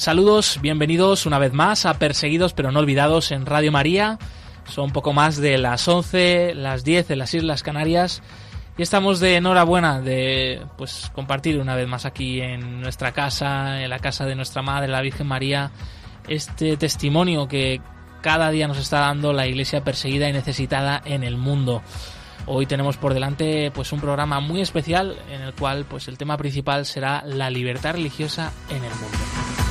Saludos, bienvenidos una vez más a Perseguidos pero no olvidados en Radio María. Son poco más de las 11, las 10 en las Islas Canarias y estamos de enhorabuena de pues compartir una vez más aquí en nuestra casa, en la casa de nuestra madre, la Virgen María, este testimonio que cada día nos está dando la iglesia perseguida y necesitada en el mundo. Hoy tenemos por delante pues un programa muy especial en el cual pues el tema principal será la libertad religiosa en el mundo.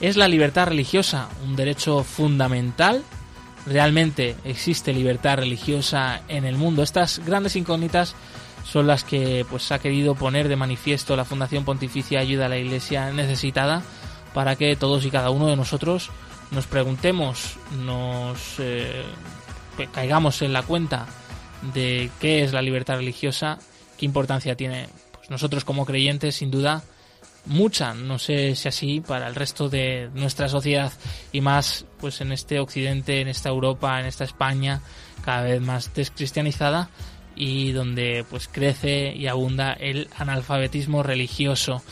¿Es la libertad religiosa un derecho fundamental? ¿Realmente existe libertad religiosa en el mundo? Estas grandes incógnitas son las que pues ha querido poner de manifiesto la Fundación Pontificia Ayuda a la Iglesia Necesitada para que todos y cada uno de nosotros nos preguntemos, nos eh, caigamos en la cuenta de qué es la libertad religiosa, qué importancia tiene pues nosotros como creyentes, sin duda, mucha, no sé si así para el resto de nuestra sociedad y más pues en este occidente, en esta Europa, en esta España cada vez más descristianizada y donde pues crece y abunda el analfabetismo religioso.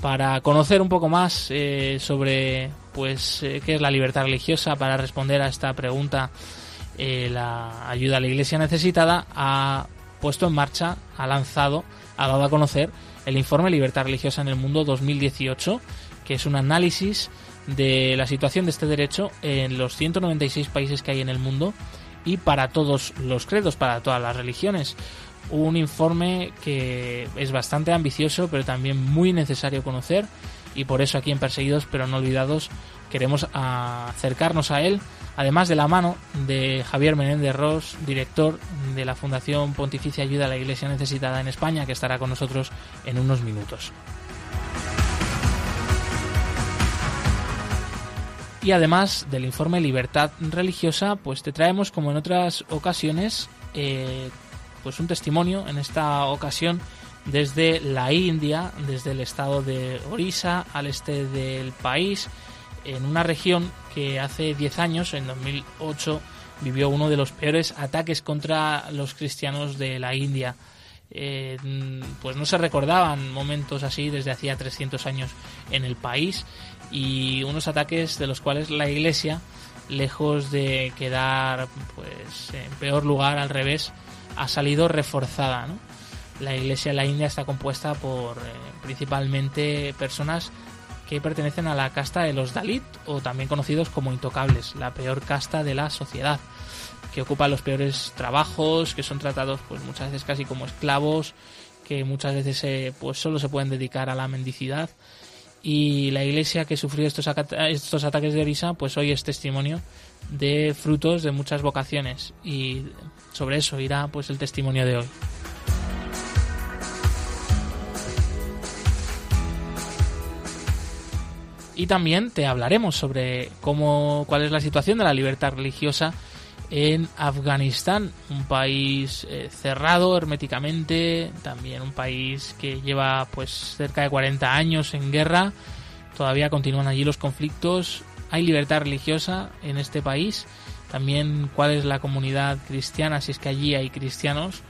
Para conocer un poco más eh, sobre pues eh, qué es la libertad religiosa, para responder a esta pregunta, eh, la ayuda a la Iglesia necesitada ha puesto en marcha, ha lanzado, ha dado a conocer el informe Libertad Religiosa en el Mundo 2018, que es un análisis de la situación de este derecho en los 196 países que hay en el mundo y para todos los credos, para todas las religiones. Un informe que es bastante ambicioso, pero también muy necesario conocer y por eso aquí en Perseguidos pero no olvidados queremos acercarnos a él, además de la mano de Javier Menéndez Ross, director de la Fundación Pontificia Ayuda a la Iglesia Necesitada en España, que estará con nosotros en unos minutos. Y además del informe Libertad Religiosa, pues te traemos, como en otras ocasiones, eh, pues un testimonio, en esta ocasión desde la India, desde el estado de Orissa, al este del país, en una región que hace 10 años, en 2008, vivió uno de los peores ataques contra los cristianos de la India. Eh, pues no se recordaban momentos así desde hacía 300 años en el país y unos ataques de los cuales la Iglesia, lejos de quedar pues en peor lugar, al revés, ha salido reforzada. La Iglesia en la India está compuesta por eh, principalmente personas que pertenecen a la casta de los Dalit, o también conocidos como intocables, la peor casta de la sociedad, que ocupa los peores trabajos, que son tratados pues muchas veces casi como esclavos, que muchas veces eh, pues solo se pueden dedicar a la mendicidad. Y la iglesia que sufrió estos, estos ataques de Orisa, pues hoy es testimonio de frutos de muchas vocaciones. Y sobre eso irá pues el testimonio de hoy. Y también te hablaremos sobre cómo cuál es la situación de la libertad religiosa en Afganistán, un país eh, cerrado herméticamente, también un país que lleva pues cerca de 40 años en guerra, todavía continúan allí los conflictos, hay libertad religiosa en este país, también cuál es la comunidad cristiana, si es que allí hay cristianos,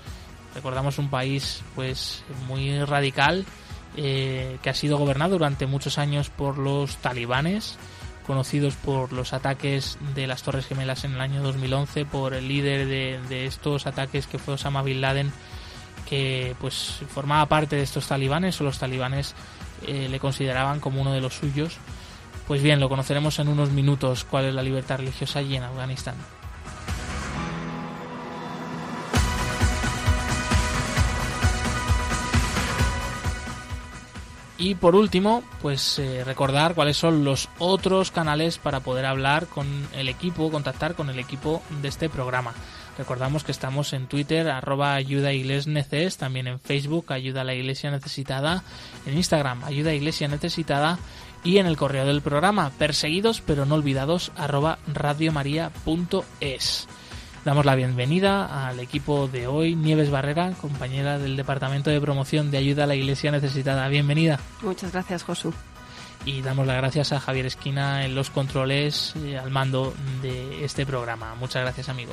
recordamos un país pues muy radical, eh, que ha sido gobernado durante muchos años por los talibanes, conocidos por los ataques de las Torres Gemelas en el año 2011, por el líder de, estos ataques que fue Osama Bin Laden, que pues formaba parte de estos talibanes o los talibanes eh, le consideraban como uno de los suyos. Pues bien, lo conoceremos en unos minutos cuál es la libertad religiosa allí en Afganistán. Y por último, pues eh, recordar cuáles son los otros canales para poder hablar con el equipo, contactar con el equipo de este programa. Recordamos que estamos en Twitter, arroba ayuda neces, también en Facebook, ayuda a la iglesia necesitada, en Instagram, ayuda iglesia necesitada, y en el correo del programa perseguidos pero no olvidados arroba radiomaria.es. Damos la bienvenida al equipo de hoy, Nieves Barrera, compañera del Departamento de Promoción de Ayuda a la Iglesia Necesitada. Bienvenida. Muchas gracias, Josu. Y damos las gracias a Javier Esquina en los controles eh, al mando de este programa. Muchas gracias, amigo.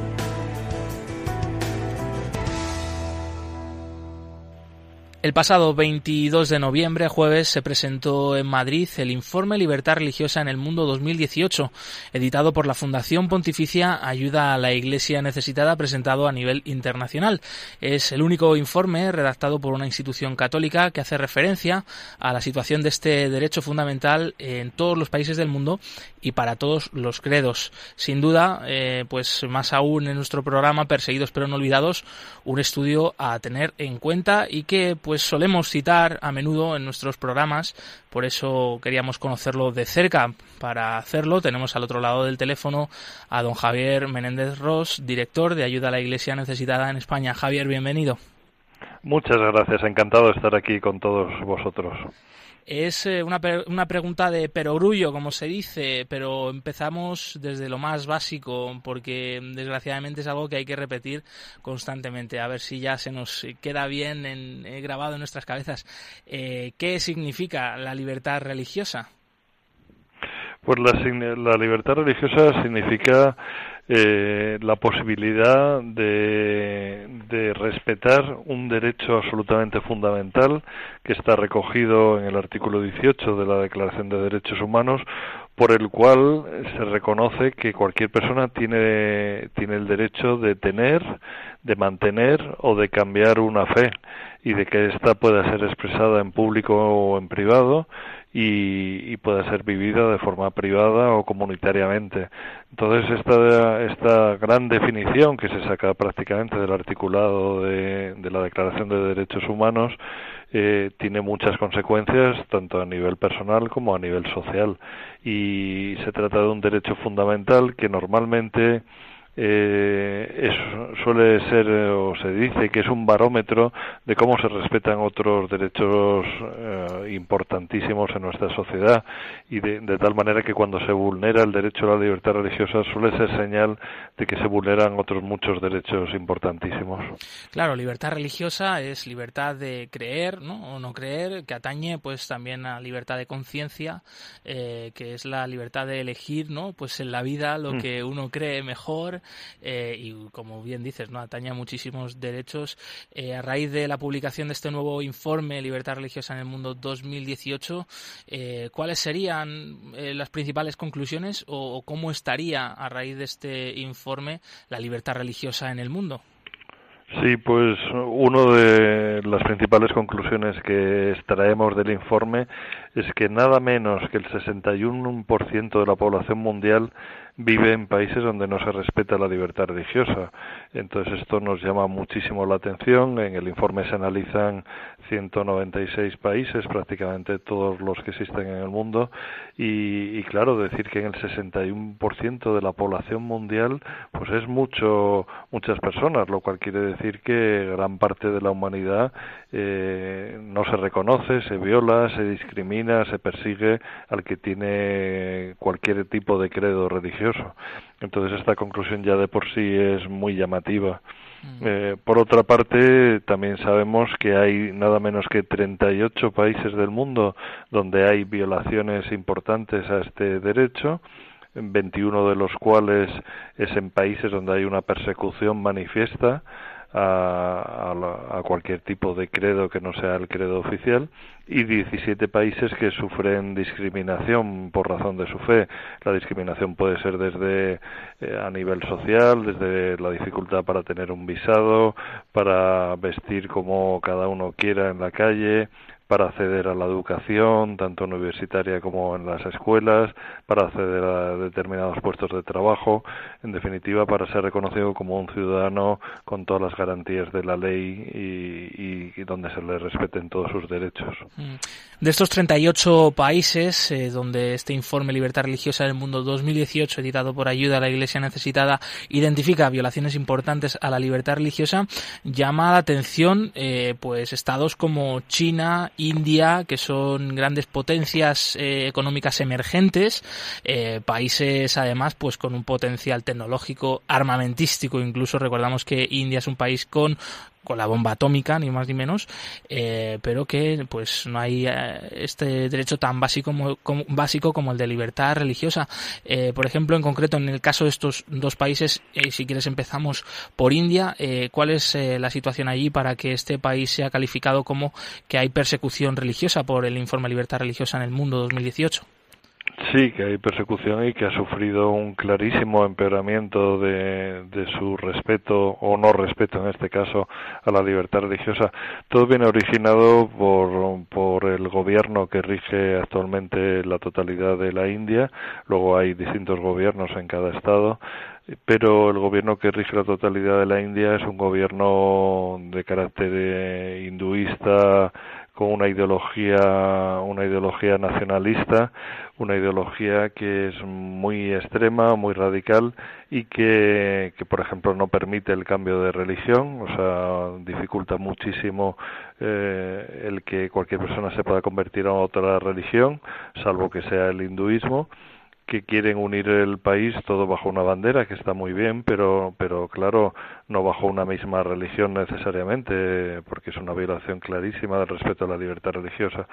El pasado 22 de noviembre, jueves, se presentó en Madrid el informe Libertad Religiosa en el Mundo 2018, editado por la Fundación Pontificia Ayuda a la Iglesia Necesitada, presentado a nivel internacional. Es el único informe redactado por una institución católica que hace referencia a la situación de este derecho fundamental en todos los países del mundo y para todos los credos. Sin duda, eh, pues más aún en nuestro programa Perseguidos pero no olvidados, un estudio a tener en cuenta y que pues solemos citar a menudo en nuestros programas, por eso queríamos conocerlo de cerca. Para hacerlo tenemos al otro lado del teléfono a don Javier Menéndez Ross, director de Ayuda a la Iglesia Necesitada en España. Javier, bienvenido. Muchas gracias, encantado de estar aquí con todos vosotros. Es eh, una, una pregunta de perogrullo, como se dice, pero empezamos desde lo más básico, porque desgraciadamente es algo que hay que repetir constantemente, a ver si ya se nos queda bien en, eh, grabado en nuestras cabezas. Eh, ¿Qué significa la libertad religiosa? Pues la, la libertad religiosa significa eh, la posibilidad de, de, respetar un derecho absolutamente fundamental que está recogido en el artículo 18 de la Declaración de Derechos Humanos, por el cual se reconoce que cualquier persona tiene, tiene el derecho de tener, de mantener o de cambiar una fe y de que ésta pueda ser expresada en público o en privado y, y, pueda ser vivida de forma privada o comunitariamente. Entonces, esta, esta gran definición que se saca prácticamente del articulado de, de la Declaración de Derechos Humanos eh, tiene muchas consecuencias, tanto a nivel personal como a nivel social. Y se trata de un derecho fundamental que normalmente eh, suele ser o se dice que es un barómetro de cómo se respetan otros derechos eh, importantísimos en nuestra sociedad y de, de, tal manera que cuando se vulnera el derecho a la libertad religiosa suele ser señal de que se vulneran otros muchos derechos importantísimos. Claro, libertad religiosa es libertad de creer ¿no? o no creer, que atañe pues también a libertad de conciencia, eh, que es la libertad de elegir ¿no? pues en la vida lo mm. que uno cree mejor eh, y como bien dices, no atañe muchísimos derechos. Eh, a raíz de la publicación de este nuevo informe Libertad Religiosa en el Mundo 2018, eh, ¿cuáles serían eh, las principales conclusiones o, o cómo estaría a raíz de este informe la libertad religiosa en el mundo? Sí, pues una de las principales conclusiones que extraemos del informe es que nada menos que el 61% de la población mundial vive en países donde no se respeta la libertad religiosa. Entonces esto nos llama muchísimo la atención. En el informe se analizan 196 países, prácticamente todos los que existen en el mundo, y, y claro, decir que en el 61% de la población mundial, pues es mucho, muchas personas, lo cual quiere decir que gran parte de la humanidad eh, no se reconoce, se viola, se discrimina, se persigue al que tiene cualquier tipo de credo religioso. Entonces esta conclusión ya de por sí es muy llamativa. Mm. Eh, por otra parte, también sabemos que hay nada menos que 38 países del mundo donde hay violaciones importantes a este derecho, 21 de los cuales es en países donde hay una persecución manifiesta a, a, cualquier tipo de credo que no sea el credo oficial y 17 países que sufren discriminación por razón de su fe. La discriminación puede ser desde eh, a nivel social, desde la dificultad para tener un visado, para vestir como cada uno quiera en la calle, para acceder a la educación, tanto universitaria como en las escuelas, para acceder a determinados puestos de trabajo, en definitiva, para ser reconocido como un ciudadano con todas las garantías de la ley y, donde se le respeten todos sus derechos. Mm. De estos 38 países, eh, donde este informe Libertad Religiosa del Mundo 2018, editado por Ayuda a la Iglesia Necesitada, identifica violaciones importantes a la libertad religiosa, llama la atención eh, pues estados como China, India, que son grandes potencias eh, económicas emergentes, eh, países además pues con un potencial tecnológico, armamentístico, incluso. Recordamos que India es un país con con la bomba atómica, ni más ni menos, eh, pero que pues no hay este derecho tan básico como, básico como el de libertad religiosa. por ejemplo, en concreto, en el caso de estos dos países, si quieres empezamos por India, ¿cuál es la situación allí para que este país sea calificado como que hay persecución religiosa por el informe Libertad Religiosa en el Mundo 2018? Sí, que hay persecución y que ha sufrido un clarísimo empeoramiento de, su respeto o no respeto en este caso a la libertad religiosa. Todo viene originado por, por el gobierno que rige actualmente la totalidad de la India. Luego hay distintos gobiernos en cada estado pero el gobierno que rige la totalidad de la India es un gobierno de carácter eh, hinduista con una ideología una ideología nacionalista una ideología que es muy extrema muy radical y que, que por ejemplo no permite el cambio de religión. O sea dificulta muchísimo eh, el que cualquier persona se pueda convertir a otra religión salvo que sea el hinduismo que quieren unir el país todo bajo una bandera que está muy bien pero pero claro no bajo una misma religión necesariamente porque es una violación clarísima del respeto a la libertad religiosa.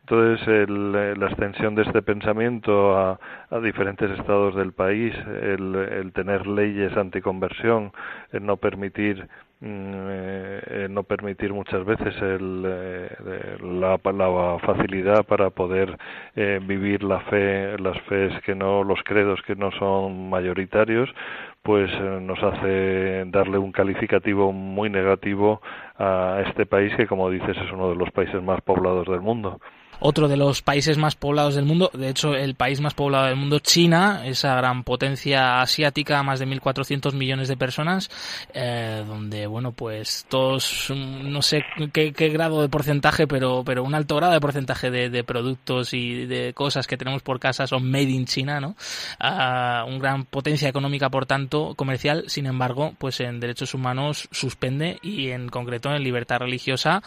Entonces el, la extensión de este pensamiento a, diferentes estados del país el, tener leyes anticonversión el no permitir eh, no permitir muchas veces el, eh, la, la, facilidad para poder eh, vivir la fe, las fees que no, los credos que no son mayoritarios, pues eh, nos hace darle un calificativo muy negativo a este país que, como dices, es uno de los países más poblados del mundo otro de los países más poblados del mundo, de hecho el país más poblado del mundo, China, esa gran potencia asiática, más de 1.400 millones de personas, eh, donde, bueno, pues todos, no sé qué, grado de porcentaje, pero, pero un alto grado de porcentaje de, productos y de cosas que tenemos por casa son made in China, ¿no? Uh, un gran potencia económica, por tanto, comercial, sin embargo, pues en derechos humanos suspende y en concreto en libertad religiosa,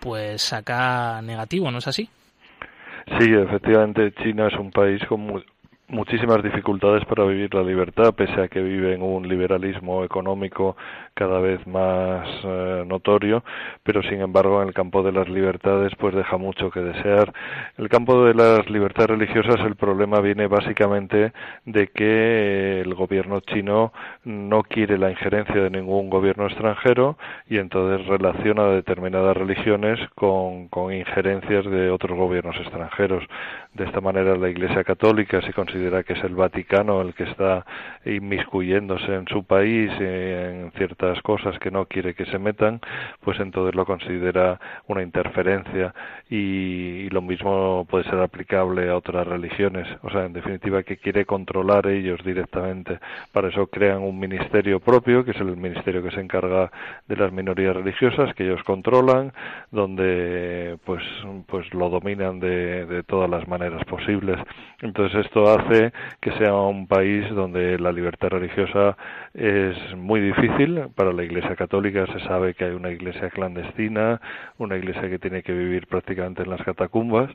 pues saca negativo, ¿no es así? Sí, efectivamente, China es un país con muchísimas dificultades para vivir la libertad, pese a que vive en un liberalismo económico cada vez más eh, notorio, pero sin embargo en el campo de las libertades pues deja mucho que desear. El campo de las libertades religiosas el problema viene básicamente de que el gobierno chino no quiere la injerencia de ningún gobierno extranjero y entonces relaciona determinadas religiones con, con injerencias de otros gobiernos extranjeros. De esta manera la Iglesia Católica se considera que es el Vaticano el que está inmiscuyéndose en su país en ciertas cosas que no quiere que se metan, pues entonces lo considera una interferencia y, lo mismo puede ser aplicable a otras religiones. O sea, en definitiva que quiere controlar ellos directamente. Para eso crean un ministerio propio, que es el ministerio que se encarga de las minorías religiosas, que ellos controlan, donde pues, pues lo dominan de, de todas las maneras posibles. Entonces esto hace que sea un país donde la libertad religiosa es muy difícil. Para la Iglesia Católica se sabe que hay una iglesia clandestina, una iglesia que tiene que vivir prácticamente en las catacumbas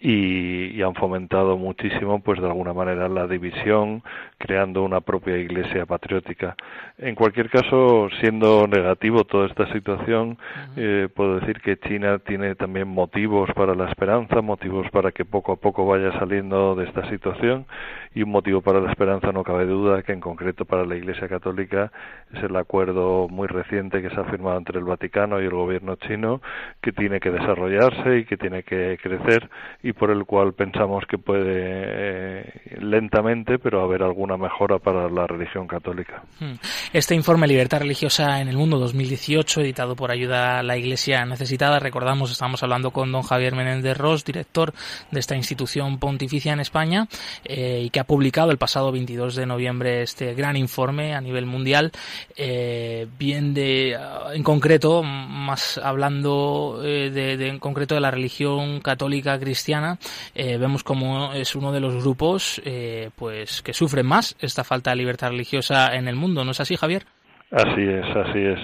y, han fomentado muchísimo, pues de alguna manera, la división, creando una propia iglesia patriótica. En cualquier caso, siendo negativo toda esta situación, eh, puedo decir que China tiene también motivos para la esperanza, motivos para que poco a poco vaya saliendo de esta situación y un motivo para la esperanza no cabe duda que en concreto para la Iglesia Católica es el acuerdo muy reciente que se ha firmado entre el Vaticano y el gobierno chino que tiene que desarrollarse y que tiene que crecer y por el cual pensamos que puede lentamente pero haber alguna mejora para la religión católica. Hmm. Este informe Libertad Religiosa en el Mundo 2018 editado por Ayuda a la Iglesia Necesitada, recordamos, estamos hablando con don Javier Menéndez Ross, director de esta institución pontificia en España eh, y que ha publicado el pasado 22 de noviembre este gran informe a nivel mundial, eh, bien de, en concreto, más hablando eh, de, en concreto de la religión católica cristiana, vemos como es uno de los grupos pues que sufren más esta falta de libertad religiosa en el mundo. ¿No es así, Javier? Así es, así es.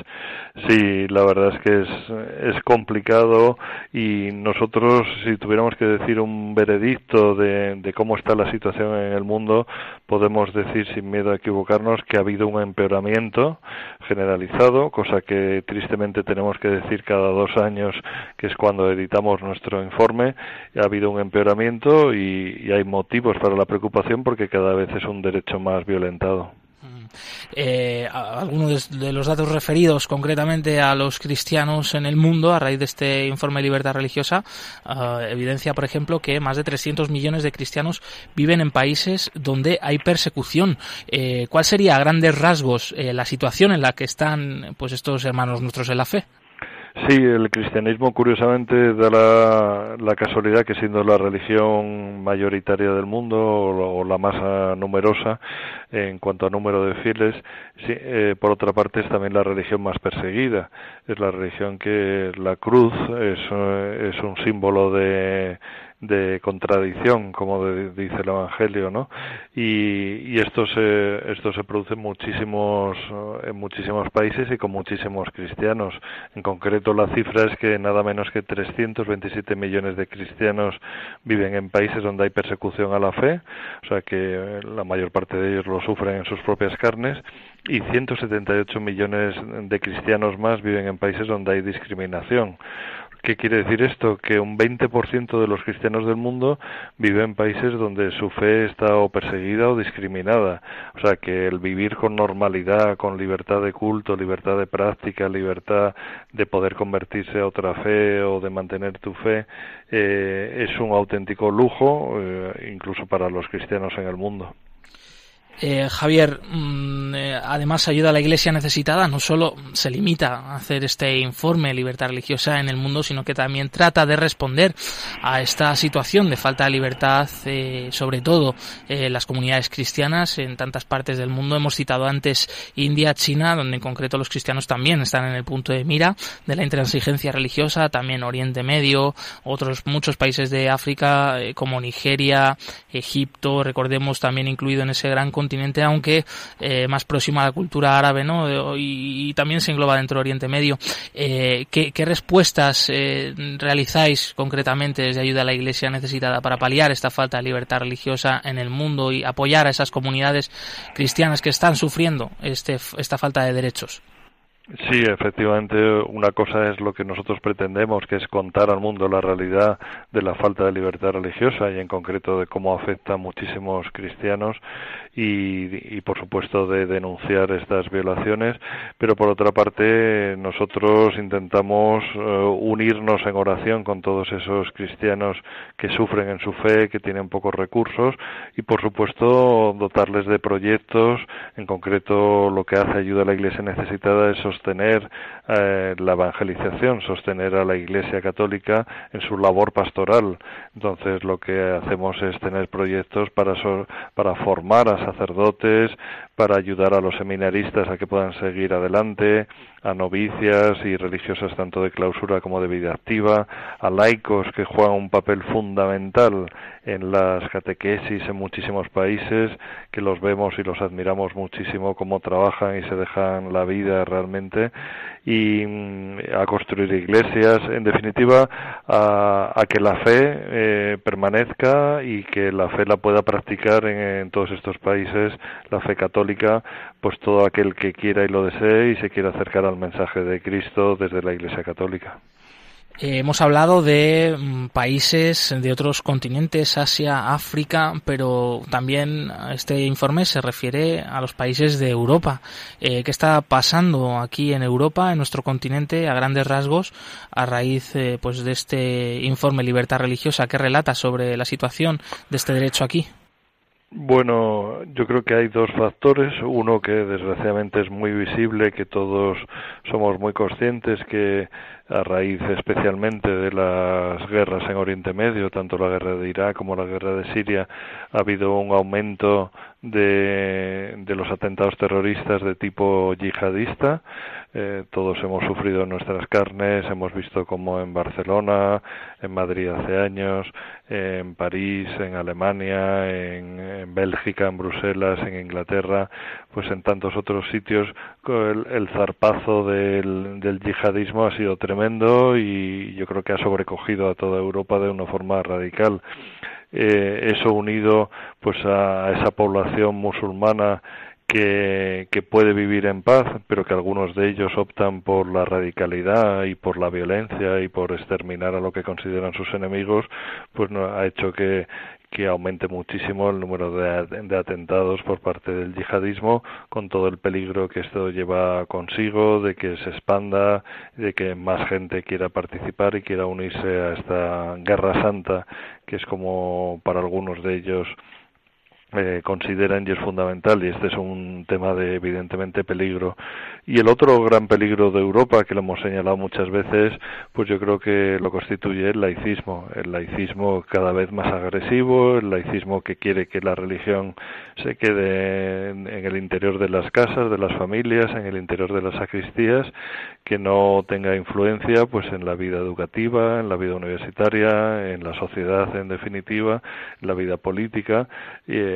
Sí, la verdad es que es, es complicado y nosotros, si tuviéramos que decir un veredicto de, de, cómo está la situación en el mundo, podemos decir sin miedo a equivocarnos que ha habido un empeoramiento generalizado, cosa que tristemente tenemos que decir cada dos años, que es cuando editamos nuestro informe. Ha habido un empeoramiento y, y hay motivos para la preocupación porque cada vez es un derecho más violentado. Eh, algunos de los datos referidos concretamente a los cristianos en el mundo a raíz de este informe de libertad religiosa eh, evidencia, por ejemplo, que más de 300 millones de cristianos viven en países donde hay persecución. Eh, ¿Cuál sería a grandes rasgos eh, la situación en la que están pues estos hermanos nuestros en la fe? Sí, el cristianismo curiosamente da la, casualidad que siendo la religión mayoritaria del mundo o, la más numerosa en cuanto a número de fieles, eh, por otra parte es también la religión más perseguida. Es la religión que la cruz es, es un símbolo de de contradicción, como dice el Evangelio, ¿no? Y, y esto se esto se produce en muchísimos en muchísimos países y con muchísimos cristianos. En concreto, la cifra es que nada menos que 327 millones de cristianos viven en países donde hay persecución a la fe, o sea que la mayor parte de ellos lo sufren en sus propias carnes y 178 millones de cristianos más viven en países donde hay discriminación. ¿Qué quiere decir esto? Que un 20% de los cristianos del mundo vive en países donde su fe está o perseguida o discriminada. O sea, que el vivir con normalidad, con libertad de culto, libertad de práctica, libertad de poder convertirse a otra fe o de mantener tu fe, eh, es un auténtico lujo, eh, incluso para los cristianos en el mundo. Eh, Javier, mm, eh, además ayuda a la Iglesia necesitada, no solo se limita a hacer este informe libertad religiosa en el mundo, sino que también trata de responder a esta situación de falta de libertad, eh, sobre todo en las comunidades cristianas en tantas partes del mundo. Hemos citado antes India, China, donde en concreto los cristianos también están en el punto de mira de la intransigencia religiosa, también Oriente Medio, otros muchos países de África como Nigeria, Egipto, recordemos también incluido en ese gran continente, aunque eh, más próximo a la cultura árabe, ¿no? Y, también se engloba dentro de Oriente Medio. Eh, ¿qué, respuestas eh, realizáis concretamente desde ayuda a la Iglesia necesitada para paliar esta falta de libertad religiosa en el mundo y apoyar a esas comunidades cristianas que están sufriendo este, esta falta de derechos? Sí, efectivamente, una cosa es lo que nosotros pretendemos, que es contar al mundo la realidad de la falta de libertad religiosa y en concreto de cómo afecta a muchísimos cristianos y, por supuesto de denunciar estas violaciones, pero por otra parte nosotros intentamos eh, unirnos en oración con todos esos cristianos que sufren en su fe, que tienen pocos recursos y por supuesto dotarles de proyectos, en concreto lo que hace ayuda a la Iglesia necesitada es sostener eh, la evangelización, sostener a la Iglesia Católica en su labor pastoral. Entonces lo que hacemos es tener proyectos para, para formar a sacerdotes, para ayudar a los seminaristas a que puedan seguir adelante, a novicias y religiosas tanto de clausura como de vida activa, a laicos que juegan un papel fundamental en las catequesis en muchísimos países, que los vemos y los admiramos muchísimo cómo trabajan y se dejan la vida realmente y mm, a construir iglesias, en definitiva, a, que la fe eh, permanezca y que la fe la pueda practicar en, todos estos países, la fe católica, pues todo aquel que quiera y lo desee y se quiera acercar al mensaje de Cristo desde la Iglesia Católica. Eh, hemos hablado de mm, países de otros continentes, Asia, África, pero también este informe se refiere a los países de Europa. Eh, ¿Qué está pasando aquí en Europa, en nuestro continente, a grandes rasgos, a raíz eh, pues de este informe Libertad Religiosa que relata sobre la situación de este derecho aquí? Bueno, yo creo que hay dos factores. Uno que desgraciadamente es muy visible, que todos somos muy conscientes que a raíz especialmente de las guerras en Oriente Medio, tanto la guerra de Irak como la guerra de Siria, ha habido un aumento de, los atentados terroristas de tipo yihadista. Eh, todos hemos sufrido en nuestras carnes, hemos visto como en Barcelona, en Madrid hace años, en París, en Alemania, en, Bélgica, en Bruselas, en Inglaterra, pues en tantos otros sitios el, zarpazo del, del yihadismo ha sido tremendo y yo creo que ha sobrecogido a toda Europa de una forma radical. Eh, eso unido pues a esa población musulmana que, que, puede vivir en paz, pero que algunos de ellos optan por la radicalidad y por la violencia y por exterminar a lo que consideran sus enemigos, pues no, ha hecho que, que aumente muchísimo el número de, atentados por parte del yihadismo, con todo el peligro que esto lleva consigo, de que se expanda, de que más gente quiera participar y quiera unirse a esta guerra santa, que es como para algunos de ellos eh, consideran y es fundamental y este es un tema de evidentemente peligro. Y el otro gran peligro de Europa que lo hemos señalado muchas veces pues yo creo que lo constituye el laicismo. El laicismo cada vez más agresivo el laicismo que quiere que la religión se quede en, el interior de las casas de las familias en el interior de las sacristías que no tenga influencia pues en la vida educativa en la vida universitaria en la sociedad en definitiva en la vida política eh,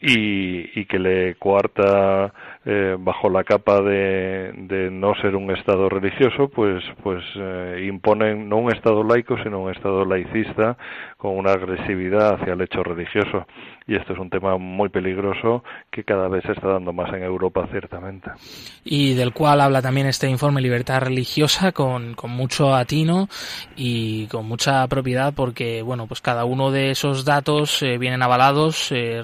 y, y, que le coarta eh, bajo la capa de, de, no ser un Estado religioso, pues, pues eh, imponen no un Estado laico, sino un Estado laicista con una agresividad hacia el hecho religioso. Y esto es un tema muy peligroso que cada vez se está dando más en Europa, ciertamente. Y del cual habla también este informe Libertad Religiosa con, con mucho atino y con mucha propiedad porque, bueno, pues cada uno de esos datos eh, vienen avalados, eh,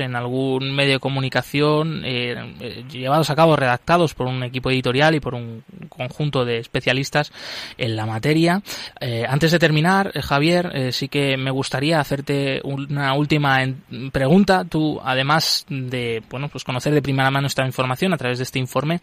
en algún medio de comunicación, eh, llevados a cabo, redactados por un equipo editorial y por un conjunto de especialistas en la materia. antes de terminar, Javier, sí que me gustaría hacerte una última pregunta. Tú, además de bueno, pues conocer de primera mano esta información a través de este informe,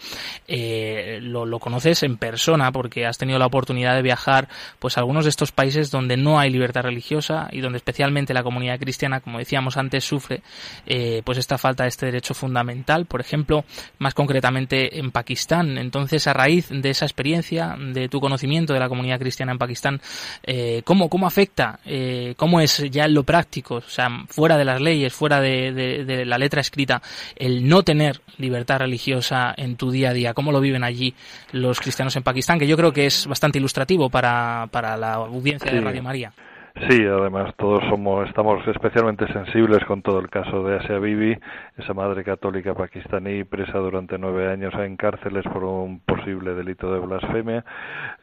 eh, lo, lo, conoces en persona porque has tenido la oportunidad de viajar pues a algunos de estos países donde no hay libertad religiosa y donde especialmente la comunidad cristiana, como decíamos antes, sufre eh, pues esta falta de este derecho fundamental. Por ejemplo, más concretamente en Pakistán. Entonces, a raíz de esa experiencia, de tu conocimiento de la comunidad cristiana en Pakistán, eh, ¿cómo, ¿cómo afecta eh, cómo es ya en lo práctico, o sea, fuera de las leyes, fuera de, la letra escrita, el no tener libertad religiosa en tu día a día, cómo lo viven allí los cristianos en Pakistán, que yo creo que es bastante ilustrativo para, para la audiencia de Radio María. Sí, además todos somos, estamos especialmente sensibles con todo el caso de Asia Bibi, esa madre católica pakistaní presa durante nueve años en cárceles por un posible delito de blasfemia.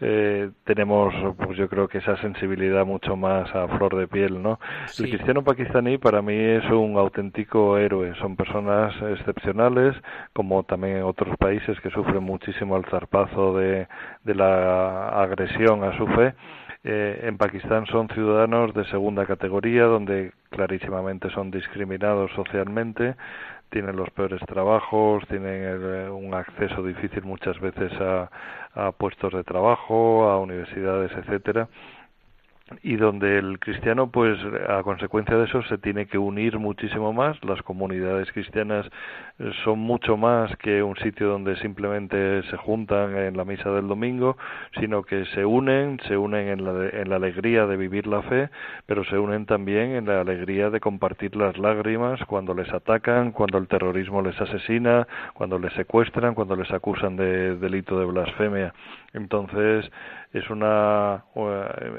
Eh, tenemos, pues yo creo que esa sensibilidad mucho más a flor de piel, ¿no? El cristiano pakistaní para mí es un auténtico héroe. Son personas excepcionales, como también en otros países que sufren muchísimo el zarpazo de, de la agresión a su fe eh, en Pakistán son ciudadanos de segunda categoría, donde clarísimamente son discriminados socialmente, tienen los peores trabajos, tienen eh, un acceso difícil muchas veces a, a puestos de trabajo, a universidades, etcétera. Y donde el cristiano pues a consecuencia de eso se tiene que unir muchísimo más las comunidades cristianas son mucho más que un sitio donde simplemente se juntan en la misa del domingo sino que se unen se unen en la, en la alegría de vivir la fe pero se unen también en la alegría de compartir las lágrimas cuando les atacan cuando el terrorismo les asesina cuando les secuestran cuando les acusan de delito de blasfemia. Entonces es una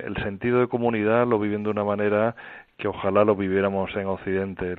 el sentido de comunidad lo viven de una manera que ojalá lo viviéramos en Occidente.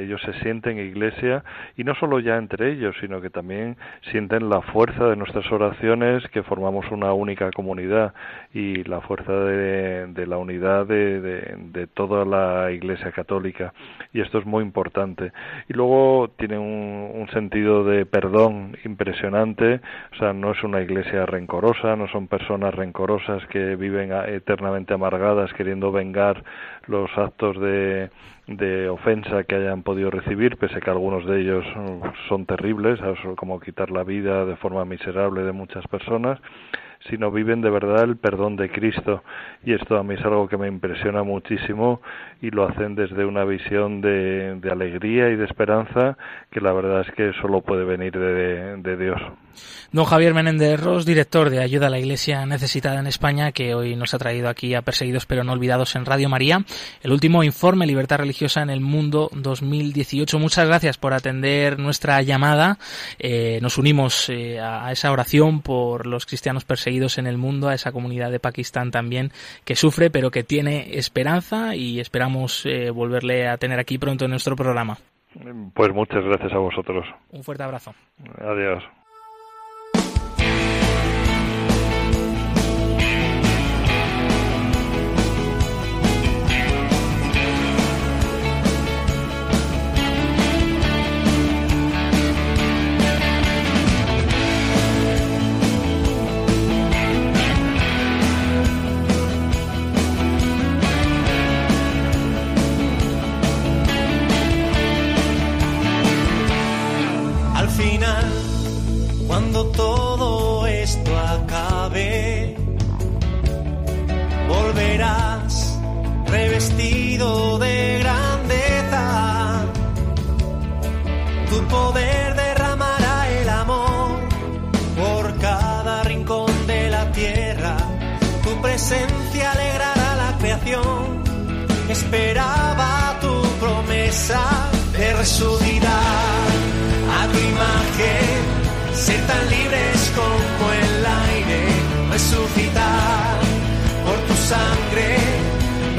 ellos se sienten iglesia y no solo ya entre ellos, sino que también sienten la fuerza de nuestras oraciones, que formamos una única comunidad y la fuerza de, la unidad de, toda la iglesia católica. Y esto es muy importante. Y luego tienen un, un sentido de perdón impresionante, o sea, no es una iglesia rencorosa, no son personas rencorosas que viven eternamente amargadas queriendo vengar los actos de, de ofensa que hayan podido recibir, pese que algunos de ellos son terribles, como quitar la vida de forma miserable de muchas personas, sino viven de verdad el perdón de Cristo. Y esto a mí es algo que me impresiona muchísimo y lo hacen desde una visión de, de alegría y de esperanza que la verdad es que solo puede venir de, de Dios. Don Javier Menéndez Ros, director de Ayuda a la Iglesia Necesitada en España, que hoy nos ha traído aquí a Perseguidos pero no olvidados en Radio María, el último informe Libertad Religiosa en el Mundo 2018. Muchas gracias por atender nuestra llamada. Eh, nos unimos eh, a esa oración por los cristianos perseguidos en el mundo, a esa comunidad de Pakistán también que sufre pero que tiene esperanza y esperamos eh, volverle a tener aquí pronto en nuestro programa. Pues muchas gracias a vosotros. Un fuerte abrazo. Adiós. Esperaba tu promesa de resucitar. A tu imagen, ser tan libres como el aire, resucitar. Por tu sangre,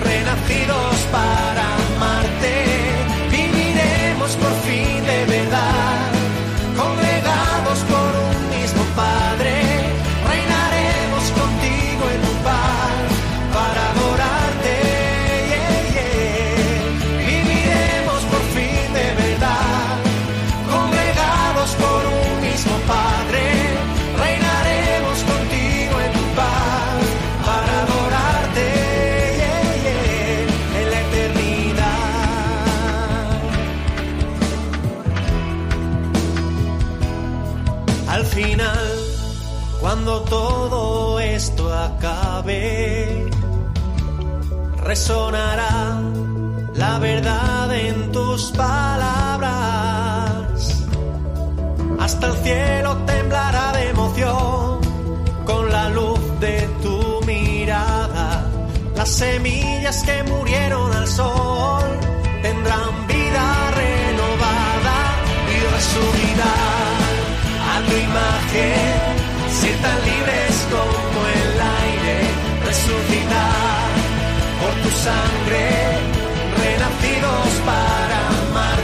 renacidos para amarte, resonará la verdad en tus palabras. Hasta el cielo temblará de emoción con la luz de tu mirada. Las semillas que murieron al sol tendrán vida renovada y resucitar a tu imagen, ser tan libres como el aire, resucitar por tu sangre, renacidos para amarte,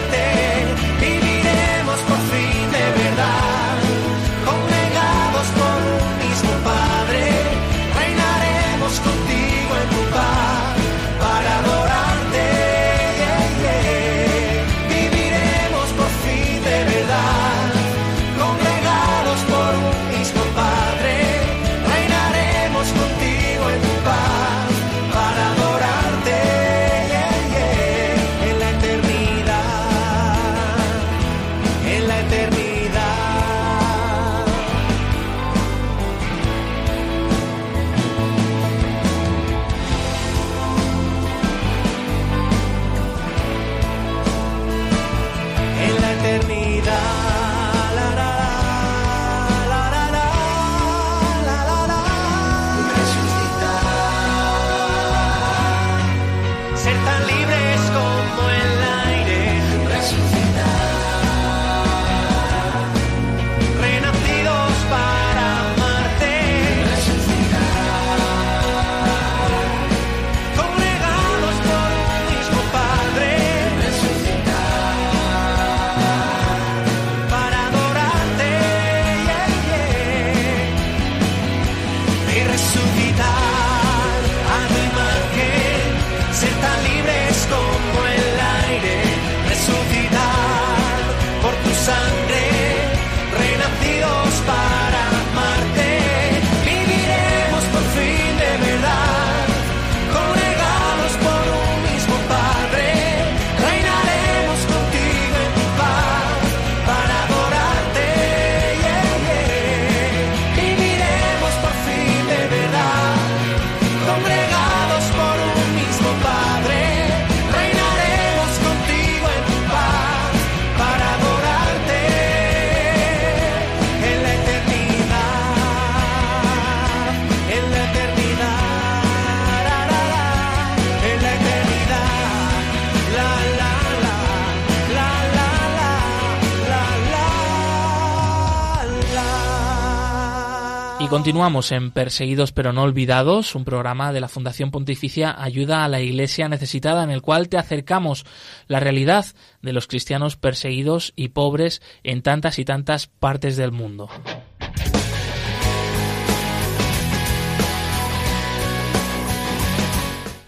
continuamos en Perseguidos pero no olvidados, un programa de la Fundación Pontificia Ayuda a la Iglesia Necesitada en el cual te acercamos la realidad de los cristianos perseguidos y pobres en tantas y tantas partes del mundo.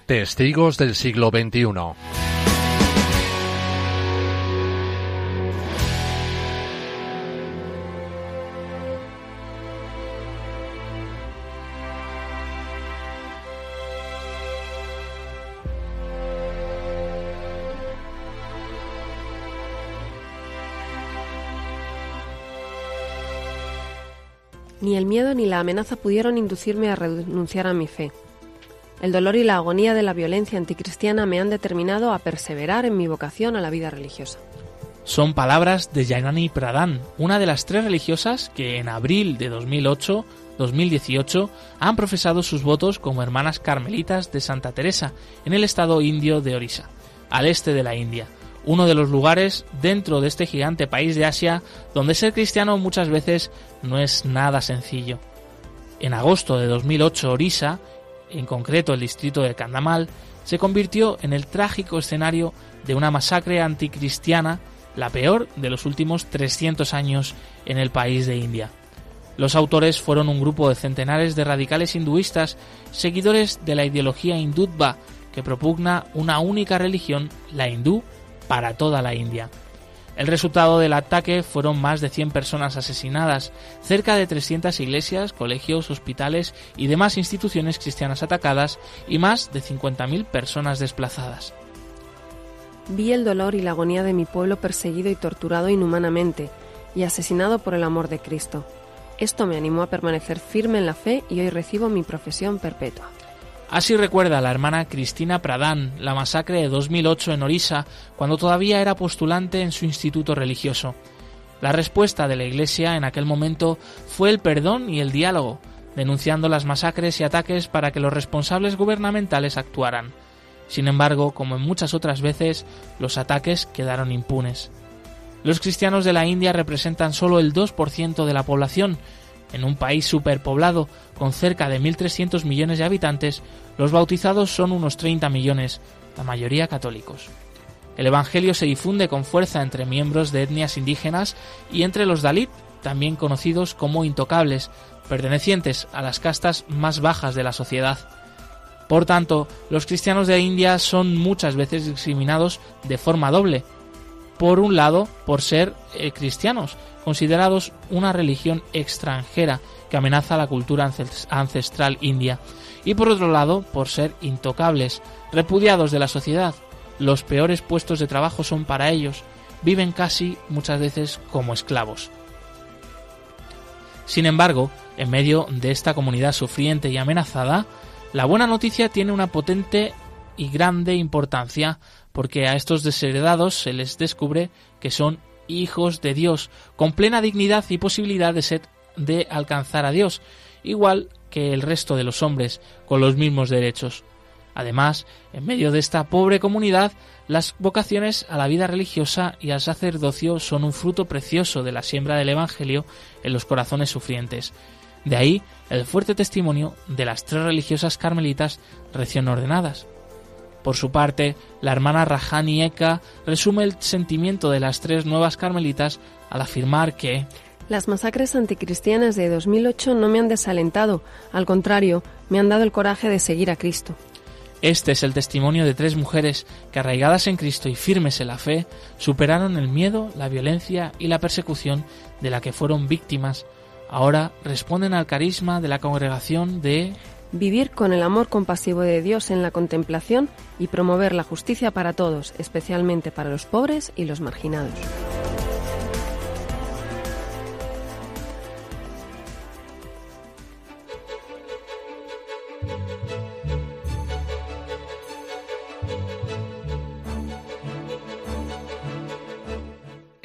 Testigos del siglo XXI. Ni el miedo ni la amenaza pudieron inducirme a renunciar a mi fe. El dolor y la agonía de la violencia anticristiana me han determinado a perseverar en mi vocación a la vida religiosa. Son palabras de Janani Pradhan, una de las tres religiosas que en abril de 2008-2018 han profesado sus votos como hermanas carmelitas de Santa Teresa en el estado indio de Orissa, al este de la India, uno de los lugares dentro de este gigante país de Asia donde ser cristiano muchas veces no es nada sencillo. En agosto de 2008 Orissa, en concreto el distrito de Kandamal, se convirtió en el trágico escenario de una masacre anticristiana, la peor de los últimos 300 años en el país de India. Los autores fueron un grupo de centenares de radicales hinduistas, seguidores de la ideología hindutva, que propugna una única religión, la hindú, para toda la India. El resultado del ataque fueron más de 100 personas asesinadas, cerca de 300 iglesias, colegios, hospitales y demás instituciones cristianas atacadas y más de 50.000 personas desplazadas. Vi el dolor y la agonía de mi pueblo perseguido y torturado inhumanamente y asesinado por el amor de Cristo. Esto me animó a permanecer firme en la fe y hoy recibo mi profesión perpetua. Así recuerda la hermana Cristina Pradán la masacre de 2008 en Orissa, cuando todavía era postulante en su instituto religioso. La respuesta de la Iglesia en aquel momento fue el perdón y el diálogo, denunciando las masacres y ataques para que los responsables gubernamentales actuaran. Sin embargo, como en muchas otras veces, los ataques quedaron impunes. Los cristianos de la India representan solo el 2% de la población. En un país superpoblado, con cerca de 1.300 millones de habitantes, los bautizados son unos 30 millones, la mayoría católicos. El Evangelio se difunde con fuerza entre miembros de etnias indígenas y entre los Dalit, también conocidos como intocables, pertenecientes a las castas más bajas de la sociedad. Por tanto, los cristianos de India son muchas veces discriminados de forma doble. Por un lado, por ser eh, cristianos, considerados una religión extranjera que amenaza la cultura ancestral india, y por otro lado, por ser intocables, repudiados de la sociedad. Los peores puestos de trabajo son para ellos, viven casi muchas veces como esclavos. Sin embargo, en medio de esta comunidad sufriente y amenazada, la buena noticia tiene una potente y grande importancia porque a estos desheredados se les descubre que son hijos de Dios, con plena dignidad y posibilidad de ser de alcanzar a Dios, igual que el resto de los hombres, con los mismos derechos. Además, en medio de esta pobre comunidad, las vocaciones a la vida religiosa y al sacerdocio son un fruto precioso de la siembra del Evangelio en los corazones sufrientes. De ahí el fuerte testimonio de las tres religiosas carmelitas recién ordenadas. Por su parte, la hermana Rajani Eka resume el sentimiento de las tres nuevas carmelitas al afirmar que Las masacres anticristianas de 2008 no me han desalentado, al contrario, me han dado el coraje de seguir a Cristo. Este es el testimonio de tres mujeres que, arraigadas en Cristo y firmes en la fe, superaron el miedo, la violencia y la persecución de la que fueron víctimas. Ahora responden al carisma de la congregación de Vivir con el amor compasivo de Dios en la contemplación y promover la justicia para todos, especialmente para los pobres y los marginados.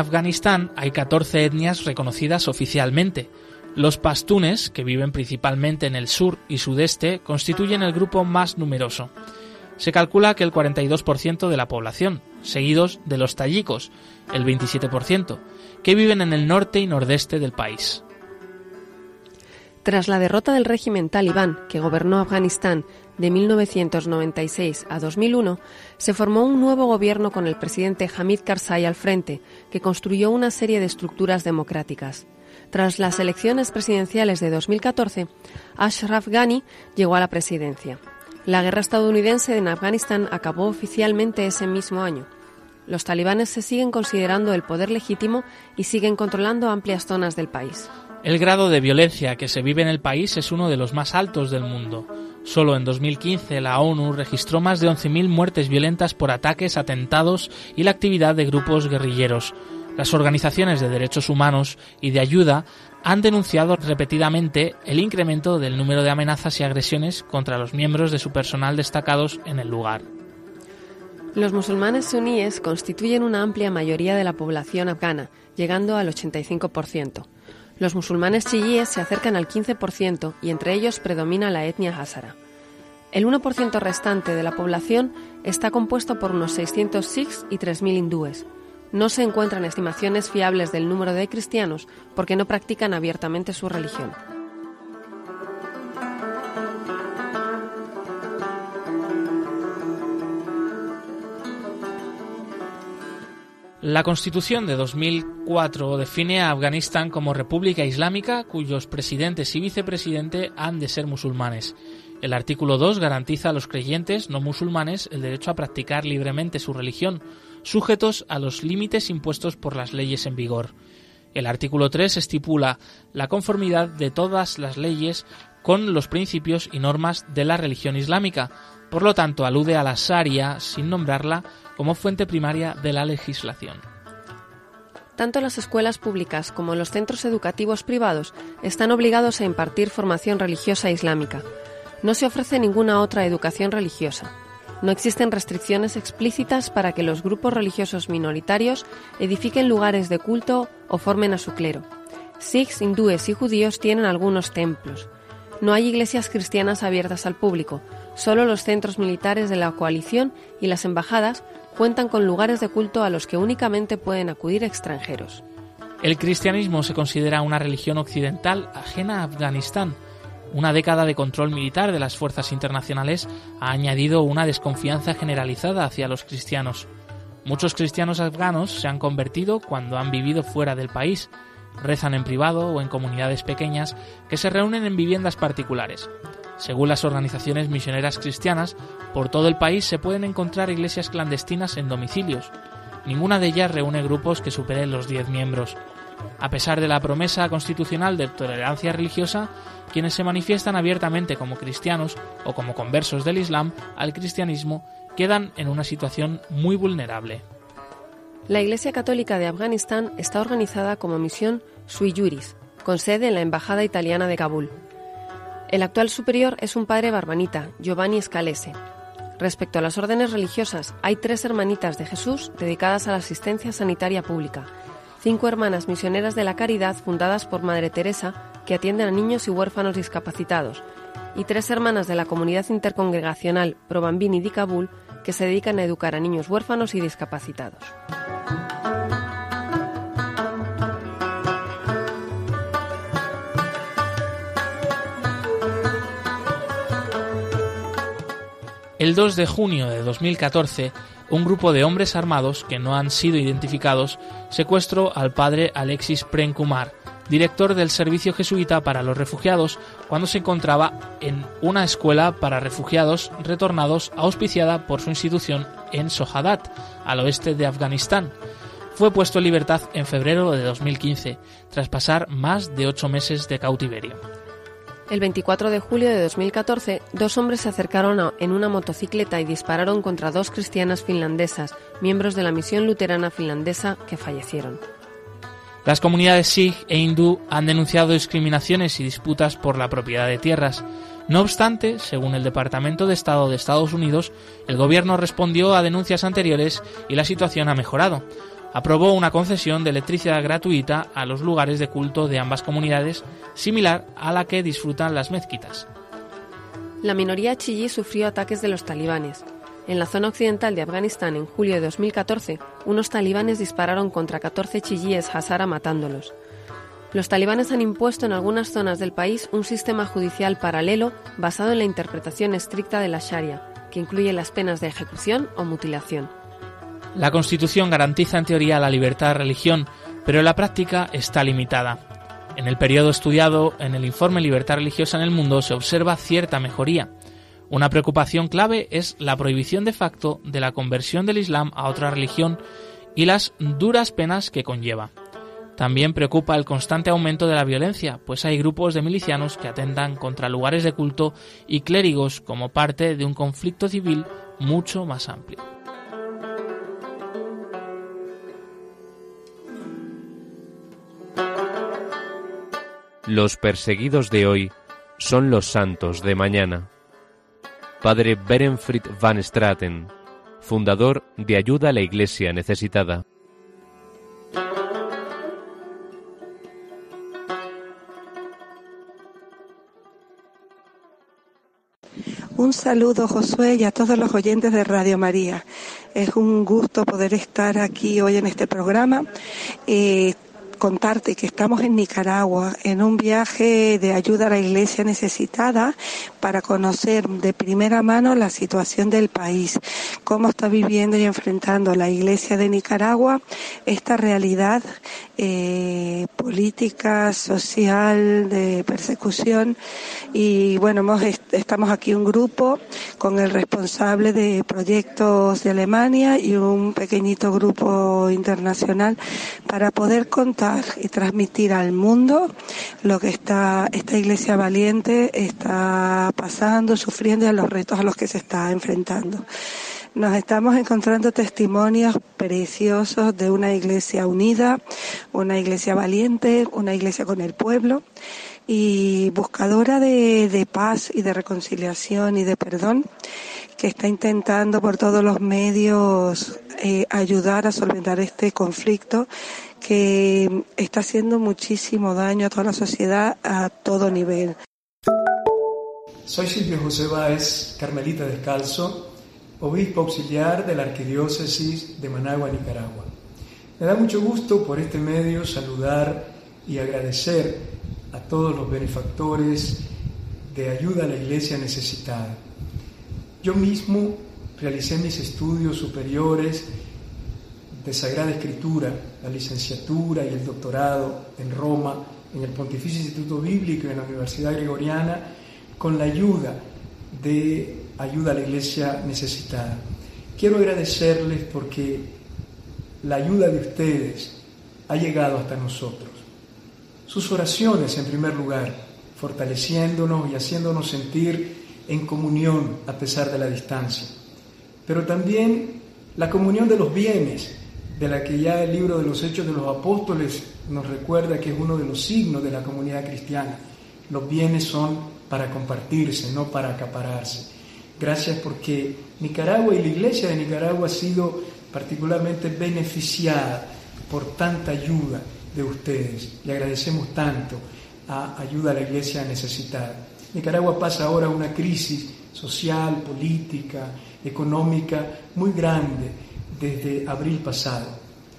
Afganistán hay 14 etnias reconocidas oficialmente. Los pastunes, que viven principalmente en el sur y sudeste, constituyen el grupo más numeroso. Se calcula que el 42% de la población, seguidos de los tayikos, el 27%, que viven en el norte y nordeste del país. Tras la derrota del régimen talibán que gobernó Afganistán de 1996 a 2001, se formó un nuevo gobierno con el presidente Hamid Karzai al frente, que construyó una serie de estructuras democráticas. Tras las elecciones presidenciales de 2014, Ashraf Ghani llegó a la presidencia. La guerra estadounidense en Afganistán acabó oficialmente ese mismo año. Los talibanes se siguen considerando el poder legítimo y siguen controlando amplias zonas del país. El grado de violencia que se vive en el país es uno de los más altos del mundo. Solo en 2015 la ONU registró más de 11.000 muertes violentas por ataques, atentados y la actividad de grupos guerrilleros. Las organizaciones de derechos humanos y de ayuda han denunciado repetidamente el incremento del número de amenazas y agresiones contra los miembros de su personal destacados en el lugar. Los musulmanes suníes constituyen una amplia mayoría de la población afgana, llegando al 85%. Los musulmanes chiíes se acercan al 15% y entre ellos predomina la etnia hazara. El 1% restante de la población está compuesto por unos 600 sikhs y 3.000 hindúes. No se encuentran estimaciones fiables del número de cristianos porque no practican abiertamente su religión. La Constitución de 2004 define a Afganistán como república islámica cuyos presidentes y vicepresidente han de ser musulmanes. El artículo 2 garantiza a los creyentes no musulmanes el derecho a practicar libremente su religión, sujetos a los límites impuestos por las leyes en vigor. El artículo 3 estipula la conformidad de todas las leyes con los principios y normas de la religión islámica. Por lo tanto, alude a la Sharia sin nombrarla como fuente primaria de la legislación. Tanto las escuelas públicas como los centros educativos privados están obligados a impartir formación religiosa islámica. No se ofrece ninguna otra educación religiosa. No existen restricciones explícitas para que los grupos religiosos minoritarios edifiquen lugares de culto o formen a su clero. Sikhs, hindúes y judíos tienen algunos templos. No hay iglesias cristianas abiertas al público, solo los centros militares de la coalición y las embajadas cuentan con lugares de culto a los que únicamente pueden acudir extranjeros. El cristianismo se considera una religión occidental ajena a Afganistán. Una década de control militar de las fuerzas internacionales ha añadido una desconfianza generalizada hacia los cristianos. Muchos cristianos afganos se han convertido cuando han vivido fuera del país, rezan en privado o en comunidades pequeñas que se reúnen en viviendas particulares. Según las organizaciones misioneras cristianas, por todo el país se pueden encontrar iglesias clandestinas en domicilios. Ninguna de ellas reúne grupos que superen los 10 miembros. A pesar de la promesa constitucional de tolerancia religiosa, quienes se manifiestan abiertamente como cristianos o como conversos del Islam al cristianismo quedan en una situación muy vulnerable. La Iglesia Católica de Afganistán está organizada como misión sui juris, con sede en la Embajada Italiana de Kabul. El actual superior es un padre barbanita, Giovanni Scalese. Respecto a las órdenes religiosas, hay tres hermanitas de Jesús dedicadas a la asistencia sanitaria pública, cinco hermanas misioneras de la caridad fundadas por Madre Teresa que atienden a niños y huérfanos discapacitados, y tres hermanas de la comunidad intercongregacional Pro Bambini di Kabul que se dedican a educar a niños huérfanos y discapacitados. El 2 de junio de 2014, un grupo de hombres armados que no han sido identificados secuestró al padre Alexis Prenkumar, director del Servicio Jesuita para los Refugiados, cuando se encontraba en una escuela para refugiados retornados auspiciada por su institución en Sohadat, al oeste de Afganistán. Fue puesto en libertad en febrero de 2015, tras pasar más de ocho meses de cautiverio. El 24 de julio de 2014, dos hombres se acercaron en una motocicleta y dispararon contra dos cristianas finlandesas, miembros de la misión luterana finlandesa, que fallecieron. Las comunidades Sikh e hindú han denunciado discriminaciones y disputas por la propiedad de tierras. No obstante, según el Departamento de Estado de Estados Unidos, el gobierno respondió a denuncias anteriores y la situación ha mejorado. Aprobó una concesión de electricidad gratuita a los lugares de culto de ambas comunidades, similar a la que disfrutan las mezquitas. La minoría chií sufrió ataques de los talibanes. En la zona occidental de Afganistán, en julio de 2014, unos talibanes dispararon contra 14 chiíes Hazara matándolos. Los talibanes han impuesto en algunas zonas del país un sistema judicial paralelo basado en la interpretación estricta de la Sharia, que incluye las penas de ejecución o mutilación. La Constitución garantiza en teoría la libertad de religión, pero en la práctica está limitada. En el periodo estudiado en el informe Libertad religiosa en el mundo se observa cierta mejoría. Una preocupación clave es la prohibición de facto de la conversión del Islam a otra religión y las duras penas que conlleva. También preocupa el constante aumento de la violencia, pues hay grupos de milicianos que atentan contra lugares de culto y clérigos como parte de un conflicto civil mucho más amplio. Los perseguidos de hoy son los santos de mañana. Padre Berenfried van Straten, fundador de Ayuda a la Iglesia Necesitada. Un saludo, Josué, y a todos los oyentes de Radio María. Es un gusto poder estar aquí hoy en este programa. Eh, contarte que estamos en Nicaragua en un viaje de ayuda a la iglesia necesitada para conocer de primera mano la situación del país, cómo está viviendo y enfrentando la iglesia de Nicaragua esta realidad eh, política, social, de persecución. Y bueno, hemos, est- estamos aquí un grupo con el responsable de proyectos de Alemania y un pequeñito grupo internacional para poder contar y transmitir al mundo lo que está esta iglesia valiente está pasando, sufriendo y a los retos a los que se está enfrentando. Nos estamos encontrando testimonios preciosos de una iglesia unida, una iglesia valiente, una iglesia con el pueblo y buscadora de, paz y de reconciliación y de perdón que está intentando por todos los medios eh, ayudar a solventar este conflicto que está haciendo muchísimo daño a toda la sociedad a todo nivel. Soy Silvio José Báez, Carmelita Descalzo, obispo auxiliar de la Arquidiócesis de Managua, Nicaragua. Me da mucho gusto por este medio saludar y agradecer a todos los benefactores de ayuda a la iglesia necesitada. Yo mismo realicé mis estudios superiores de Sagrada Escritura, la licenciatura y el doctorado en Roma, en el Pontificio Instituto Bíblico y en la Universidad Gregoriana, con la ayuda de ayuda a la iglesia necesitada. Quiero agradecerles porque la ayuda de ustedes ha llegado hasta nosotros. Sus oraciones, en primer lugar, fortaleciéndonos y haciéndonos sentir en comunión a pesar de la distancia. Pero también la comunión de los bienes, de la que ya el libro de los Hechos de los Apóstoles nos recuerda que es uno de los signos de la comunidad cristiana. Los bienes son para compartirse, no para acapararse. Gracias porque Nicaragua y la iglesia de Nicaragua ha sido particularmente beneficiada por tanta ayuda de ustedes. Le agradecemos tanto a ayuda a la iglesia necesitada. Nicaragua pasa ahora una crisis social, política, económica muy grande desde abril pasado.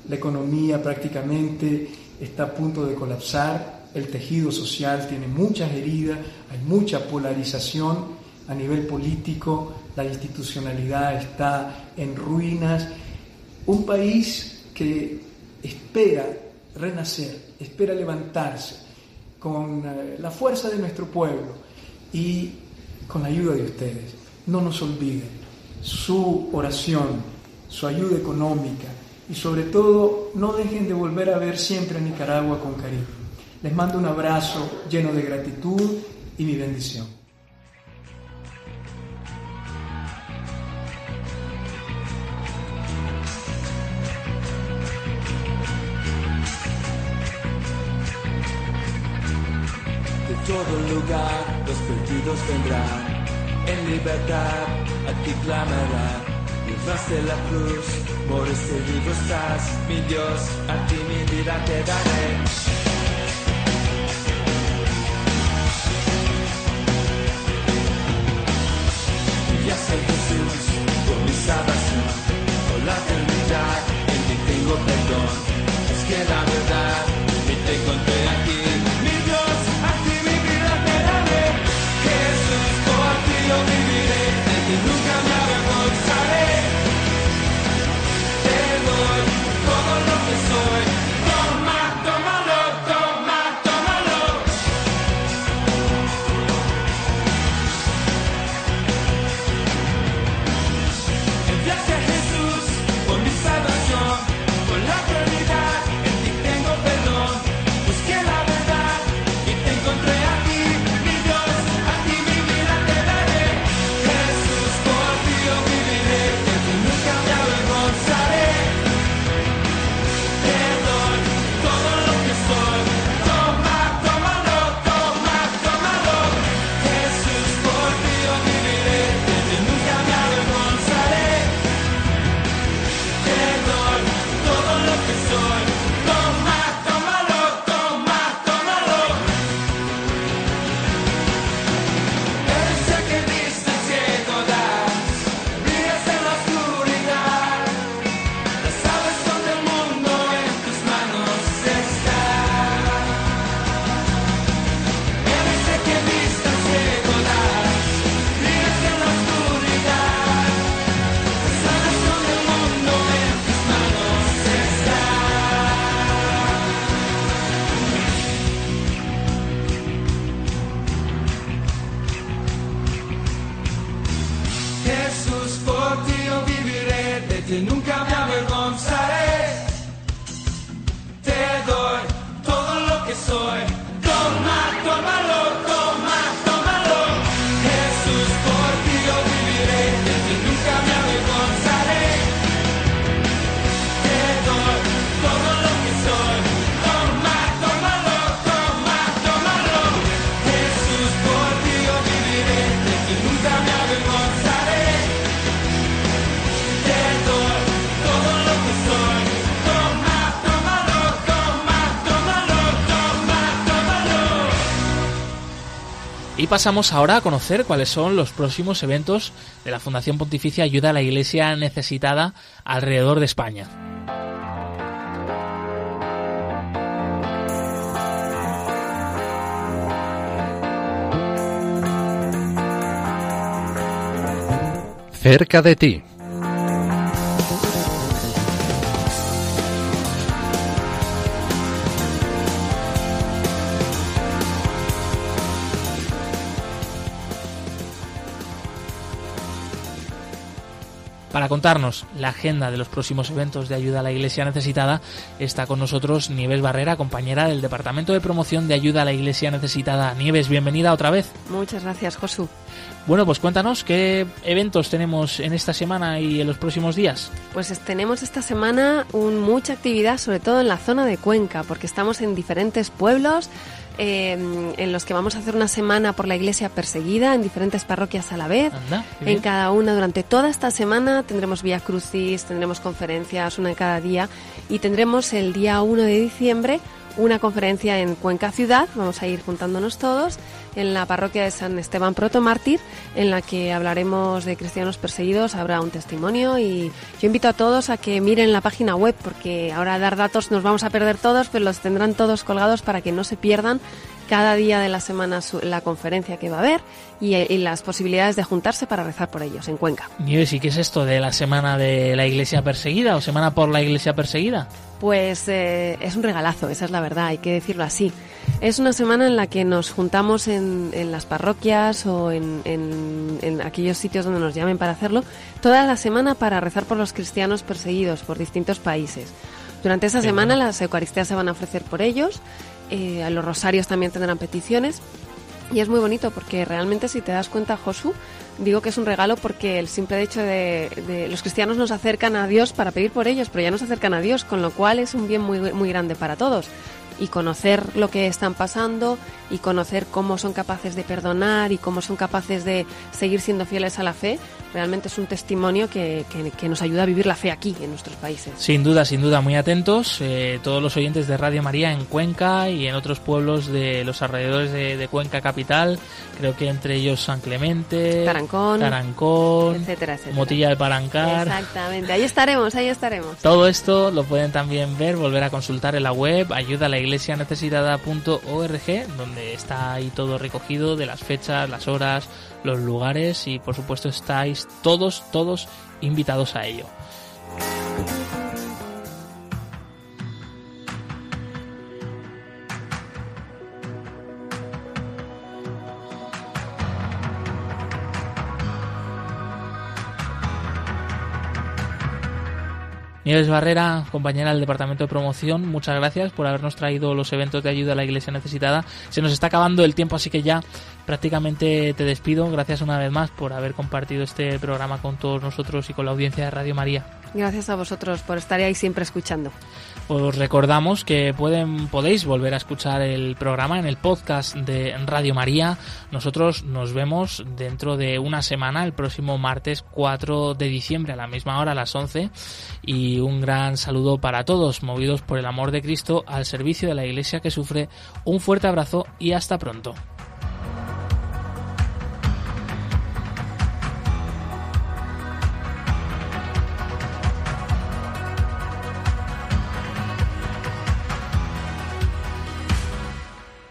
La economía prácticamente está a punto de colapsar, el tejido social tiene muchas heridas, hay mucha polarización a nivel político, la institucionalidad está en ruinas. Un país que espera renacer, espera levantarse con eh, la fuerza de nuestro pueblo y con la ayuda de ustedes. No nos olviden su oración, su ayuda económica y sobre todo no dejen de volver a ver siempre a Nicaragua con cariño. Les mando un abrazo lleno de gratitud y mi bendición. Todo lugar los perdidos vendrán, en libertad a ti clamarán. De la cruz, por este libro estás, mi Dios, a ti mi vida te daré. Ti nunca me pasamos ahora a conocer cuáles son los próximos eventos de la Fundación Pontificia Ayuda a la Iglesia Necesitada alrededor de España. Cerca de ti. Contarnos la agenda de los próximos eventos de ayuda a la Iglesia necesitada, está con nosotros Nieves Barrera, compañera del Departamento de Promoción de Ayuda a la Iglesia Necesitada. Nieves, bienvenida otra vez. Muchas gracias, Josu. Bueno, pues cuéntanos qué eventos tenemos en esta semana y en los próximos días. Pues tenemos esta semana un, mucha actividad, sobre todo en la zona de Cuenca, porque estamos en diferentes pueblos eh, en los que vamos a hacer una semana por la iglesia perseguida en diferentes parroquias a la vez. Anda, En bien. cada una, durante toda esta semana, tendremos vía crucis, tendremos conferencias, una en cada día, y tendremos el día 1 de diciembre una conferencia en Cuenca Ciudad, vamos a ir juntándonos todos, en la parroquia de San Esteban Protomártir, en la que hablaremos de cristianos perseguidos, habrá un testimonio y yo invito a todos a que miren la página web, porque ahora dar datos nos vamos a perder todos, pero los tendrán todos colgados para que no se pierdan cada día de la semana su- la conferencia que va a haber y, y las posibilidades de juntarse para rezar por ellos en Cuenca. Nieves, ¿y qué es esto de la semana de la Iglesia perseguida o semana por la Iglesia perseguida? Pues eh, es un regalazo, esa es la verdad, hay que decirlo así. Es una semana en la que nos juntamos en, en las parroquias o en, en- en aquellos sitios donde nos llamen para hacerlo, toda la semana para rezar por los cristianos perseguidos por distintos países. Durante esa semana bueno. las Eucaristías se van a ofrecer por ellos, eh, los rosarios también tendrán peticiones y es muy bonito porque realmente si te das cuenta, Josu, digo que es un regalo porque el simple hecho de, de- los cristianos nos acercan a Dios para pedir por ellos, pero ya nos acercan a Dios, con lo cual es un bien muy, muy grande para todos. Y conocer lo que están pasando y conocer cómo son capaces de perdonar y cómo son capaces de seguir siendo fieles a la fe, realmente es un testimonio que, que- que nos ayuda a vivir la fe aquí, en nuestros países. Sin duda, sin duda, muy atentos eh, todos los oyentes de Radio María en Cuenca y en otros pueblos de los alrededores de, de Cuenca capital. Creo que entre ellos San Clemente, Tarancón, Tarancón, etcétera, etcétera. Motilla del Palancar. Exactamente, ahí estaremos, ahí estaremos. Todo esto lo pueden también ver, volver a consultar en la web ayuda a la iglesia necesitada.org, donde está ahí todo recogido de las fechas, las horas, los lugares y por supuesto estáis todos, todos invitados a ello. Nieves Barrera, compañera del Departamento de Promoción, muchas gracias por habernos traído los eventos de ayuda a la Iglesia Necesitada. Se nos está acabando el tiempo, así que ya prácticamente te despido. Gracias una vez más por haber compartido este programa con todos nosotros y con la audiencia de Radio María. Gracias a vosotros por estar ahí siempre escuchando. Os recordamos que pueden, podéis volver a escuchar el programa en el podcast de Radio María. Nosotros nos vemos dentro de una semana, el próximo martes 4 de diciembre, a la misma hora, a las 11. Y un gran saludo para todos, movidos por el amor de Cristo al servicio de la Iglesia que sufre. Un fuerte abrazo y hasta pronto.